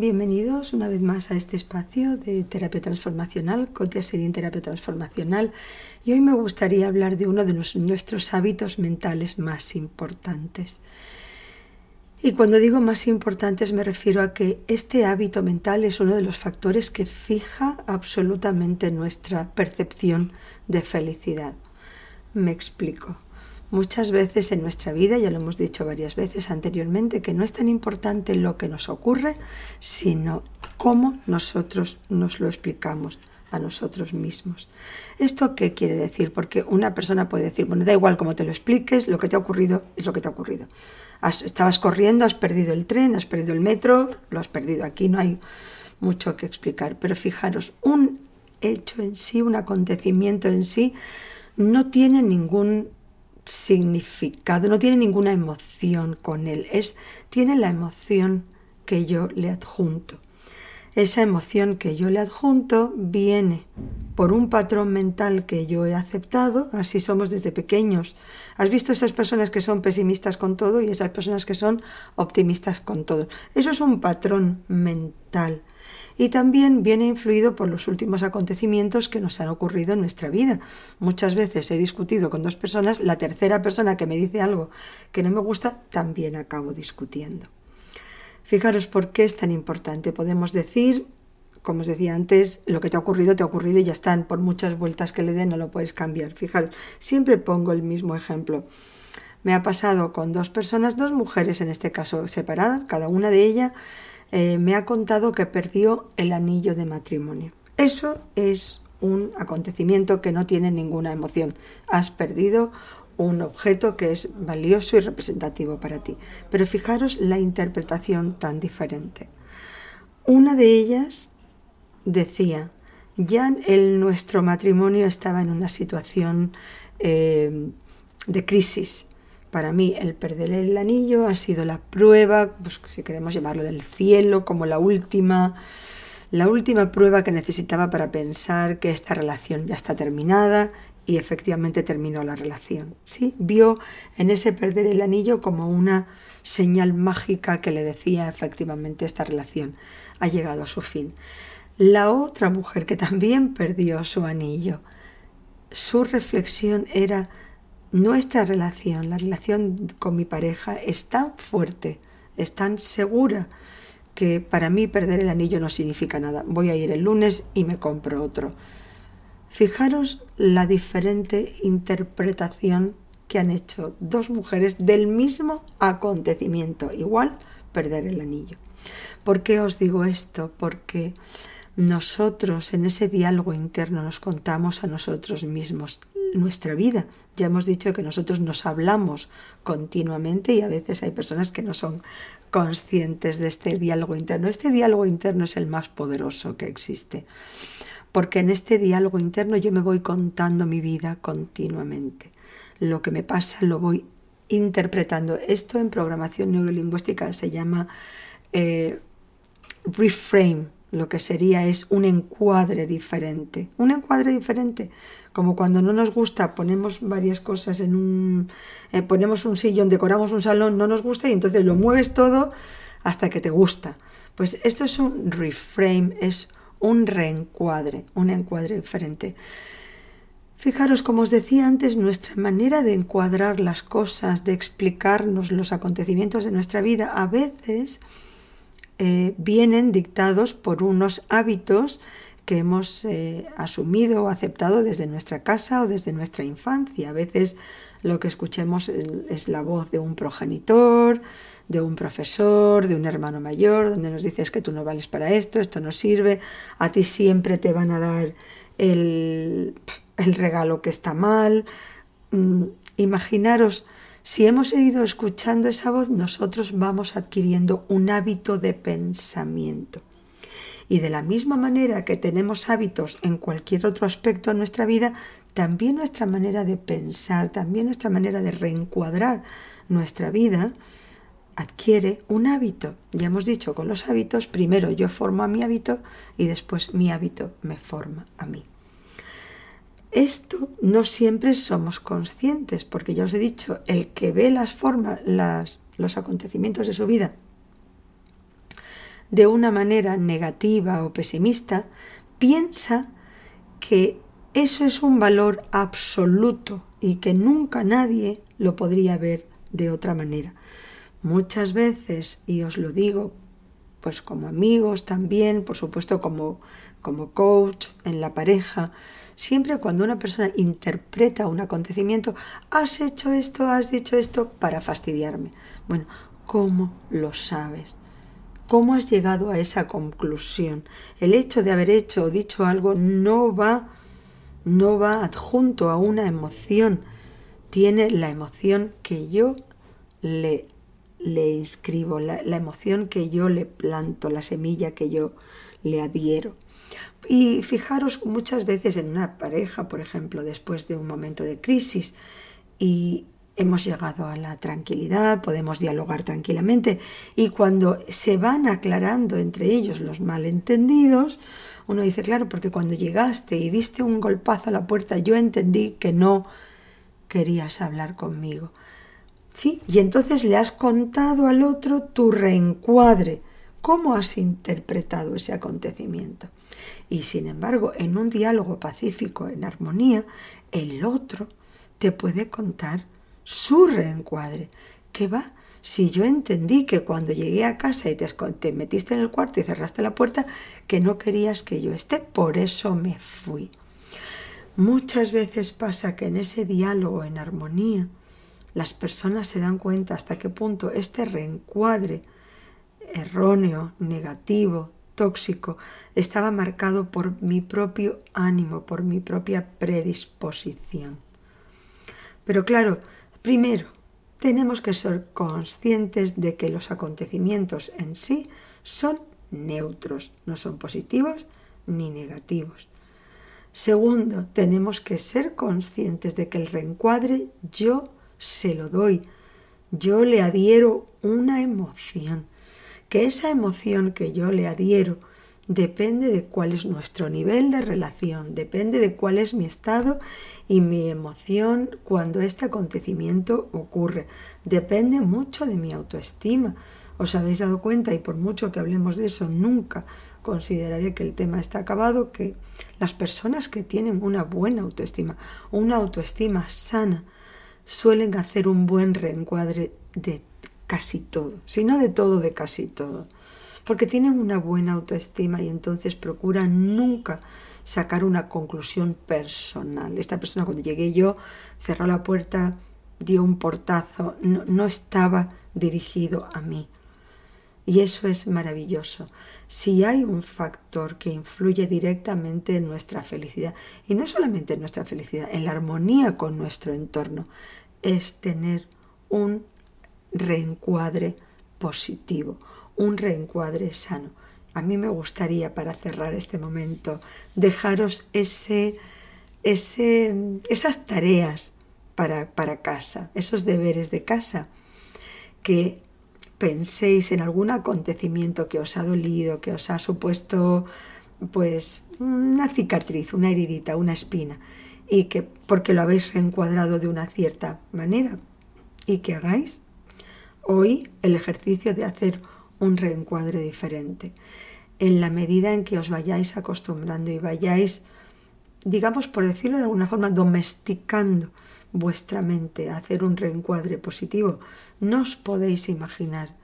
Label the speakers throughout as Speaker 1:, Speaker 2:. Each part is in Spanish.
Speaker 1: Bienvenidos una vez más a este espacio de terapia transformacional, Cotia en Terapia Transformacional, y hoy me gustaría hablar de uno de nuestros hábitos mentales más importantes. Y cuando digo más importantes me refiero a que este hábito mental es uno de los factores que fija absolutamente nuestra percepción de felicidad. Me explico. Muchas veces en nuestra vida, ya lo hemos dicho varias veces anteriormente, que no es tan importante lo que nos ocurre, sino cómo nosotros nos lo explicamos a nosotros mismos. ¿Esto qué quiere decir? Porque una persona puede decir, bueno, da igual cómo te lo expliques, lo que te ha ocurrido es lo que te ha ocurrido. estabas corriendo, has perdido el tren, has perdido el metro, lo has perdido. Aquí no hay mucho que explicar. Pero fijaros, un hecho en sí, un acontecimiento en sí, no tiene ningún significado, no tiene ninguna emoción con él, es, tiene la emoción que yo le adjunto. Esa emoción que yo le adjunto viene por un patrón mental que yo he aceptado, así somos desde pequeños. ¿Has visto esas personas que son pesimistas con todo y esas personas que son optimistas con todo? Eso es un patrón mental y también viene influido por los últimos acontecimientos que nos han ocurrido en nuestra vida. Muchas veces he discutido con dos personas, la tercera persona que me dice algo que no me gusta, también acabo discutiendo. Fijaros por qué es tan importante. Podemos decir, como os decía antes, lo que te ha ocurrido, te ha ocurrido y ya están. Por muchas vueltas que le den no lo puedes cambiar. Fijaros, siempre pongo el mismo ejemplo. Me ha pasado con dos personas, dos mujeres en este caso separadas, cada una de ellas eh, me ha contado que perdió el anillo de matrimonio. Eso es un acontecimiento que no tiene ninguna emoción. Has perdido un objeto que es valioso y representativo para ti. Pero fijaros la interpretación tan diferente. Una de ellas decía, ya el, nuestro matrimonio estaba en una situación eh, de crisis para mí el perder el anillo ha sido la prueba, pues, si queremos llamarlo del cielo, como la última, la última prueba que necesitaba para pensar que esta relación ya está terminada y efectivamente terminó la relación. Sí, vio en ese perder el anillo como una señal mágica que le decía efectivamente esta relación ha llegado a su fin. La otra mujer que también perdió su anillo, su reflexión era nuestra relación, la relación con mi pareja es tan fuerte, es tan segura que para mí perder el anillo no significa nada. Voy a ir el lunes y me compro otro. Fijaros la diferente interpretación que han hecho dos mujeres del mismo acontecimiento, igual perder el anillo. ¿Por qué os digo esto? Porque nosotros en ese diálogo interno nos contamos a nosotros mismos nuestra vida. Ya hemos dicho que nosotros nos hablamos continuamente y a veces hay personas que no son conscientes de este diálogo interno. Este diálogo interno es el más poderoso que existe, porque en este diálogo interno yo me voy contando mi vida continuamente. Lo que me pasa lo voy interpretando. Esto en programación neurolingüística se llama eh, reframe lo que sería es un encuadre diferente. Un encuadre diferente, como cuando no nos gusta, ponemos varias cosas en un... Eh, ponemos un sillón, decoramos un salón, no nos gusta y entonces lo mueves todo hasta que te gusta. Pues esto es un reframe, es un reencuadre, un encuadre diferente. Fijaros, como os decía antes, nuestra manera de encuadrar las cosas, de explicarnos los acontecimientos de nuestra vida, a veces eh, vienen dictados por unos hábitos que hemos eh, asumido o aceptado desde nuestra casa o desde nuestra infancia. A veces lo que escuchemos es la voz de un progenitor, de un profesor, de un hermano mayor, donde nos dices que tú no vales para esto, esto no sirve, a ti siempre te van a dar el, el regalo que está mal. Mm, imaginaros si hemos seguido escuchando esa voz, nosotros vamos adquiriendo un hábito de pensamiento. Y de la misma manera que tenemos hábitos en cualquier otro aspecto de nuestra vida, también nuestra manera de pensar, también nuestra manera de reencuadrar nuestra vida, adquiere un hábito. Ya hemos dicho con los hábitos, primero yo formo a mi hábito y después mi hábito me forma a mí. Esto no siempre somos conscientes, porque ya os he dicho, el que ve las formas, los acontecimientos de su vida de una manera negativa o pesimista, piensa que eso es un valor absoluto y que nunca nadie lo podría ver de otra manera. Muchas veces, y os lo digo, pues como amigos también, por supuesto como, como coach en la pareja, siempre cuando una persona interpreta un acontecimiento, has hecho esto, has dicho esto para fastidiarme. Bueno, ¿cómo lo sabes? ¿Cómo has llegado a esa conclusión? El hecho de haber hecho o dicho algo no va no va adjunto a una emoción, tiene la emoción que yo le, le inscribo, la, la emoción que yo le planto, la semilla que yo le adhiero. Y fijaros muchas veces en una pareja, por ejemplo, después de un momento de crisis y hemos llegado a la tranquilidad, podemos dialogar tranquilamente y cuando se van aclarando entre ellos los malentendidos, uno dice, claro, porque cuando llegaste y diste un golpazo a la puerta, yo entendí que no querías hablar conmigo. Sí, y entonces le has contado al otro tu reencuadre, cómo has interpretado ese acontecimiento. Y sin embargo, en un diálogo pacífico, en armonía, el otro te puede contar su reencuadre, que va si yo entendí que cuando llegué a casa y te, metiste en el cuarto y cerraste la puerta, que no querías que yo esté, por eso me fui. Muchas veces pasa que en ese diálogo en armonía las personas se dan cuenta hasta qué punto este reencuadre erróneo, negativo, tóxico, estaba marcado por mi propio ánimo, por mi propia predisposición. Pero claro, primero, tenemos que ser conscientes de que los acontecimientos en sí son neutros, no son positivos ni negativos. Segundo, tenemos que ser conscientes de que el reencuadre yo se lo doy, yo le adhiero una emoción, que esa emoción que yo le adhiero depende de cuál es nuestro nivel de relación, depende de cuál es mi estado y mi emoción cuando este acontecimiento ocurre. Depende mucho de mi autoestima. ¿Os habéis dado cuenta? Y por mucho que hablemos de eso, nunca consideraré que el tema está acabado, que las personas que tienen una buena autoestima, una autoestima sana, suelen hacer un buen reencuadre de casi todo, si no de todo, de casi todo, porque tienen una buena autoestima y entonces procuran nunca sacar una conclusión personal. Esta persona cuando llegué yo cerró la puerta, dio un portazo, no, estaba dirigido a mí. Y eso es maravilloso. Si hay un factor que influye directamente en nuestra felicidad, y no solamente en nuestra felicidad, en la armonía con nuestro entorno, es tener un reencuadre positivo, un reencuadre sano. A mí me gustaría, para cerrar este momento, dejaros ese, ese, esas tareas para, para casa, esos deberes de casa, que penséis en algún acontecimiento que os ha dolido, que os ha supuesto pues una cicatriz, una heridita, una espina, y que porque lo habéis reencuadrado de una cierta manera, y que hagáis hoy el ejercicio de hacer un reencuadre diferente. En la medida en que os vayáis acostumbrando y vayáis, digamos por decirlo de alguna forma, domesticando vuestra mente a hacer un reencuadre positivo, no os podéis imaginar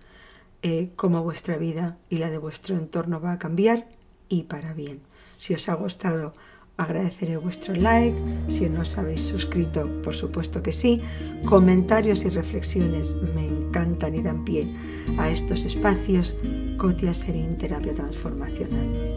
Speaker 1: eh, cómo vuestra vida y la de vuestro entorno va a cambiar y para bien. Si os ha gustado, agradeceré vuestro like. Si no os habéis suscrito, por supuesto que sí. Comentarios y reflexiones me encantan y dan pie a estos espacios. Cotia Serín Terapia Transformacional.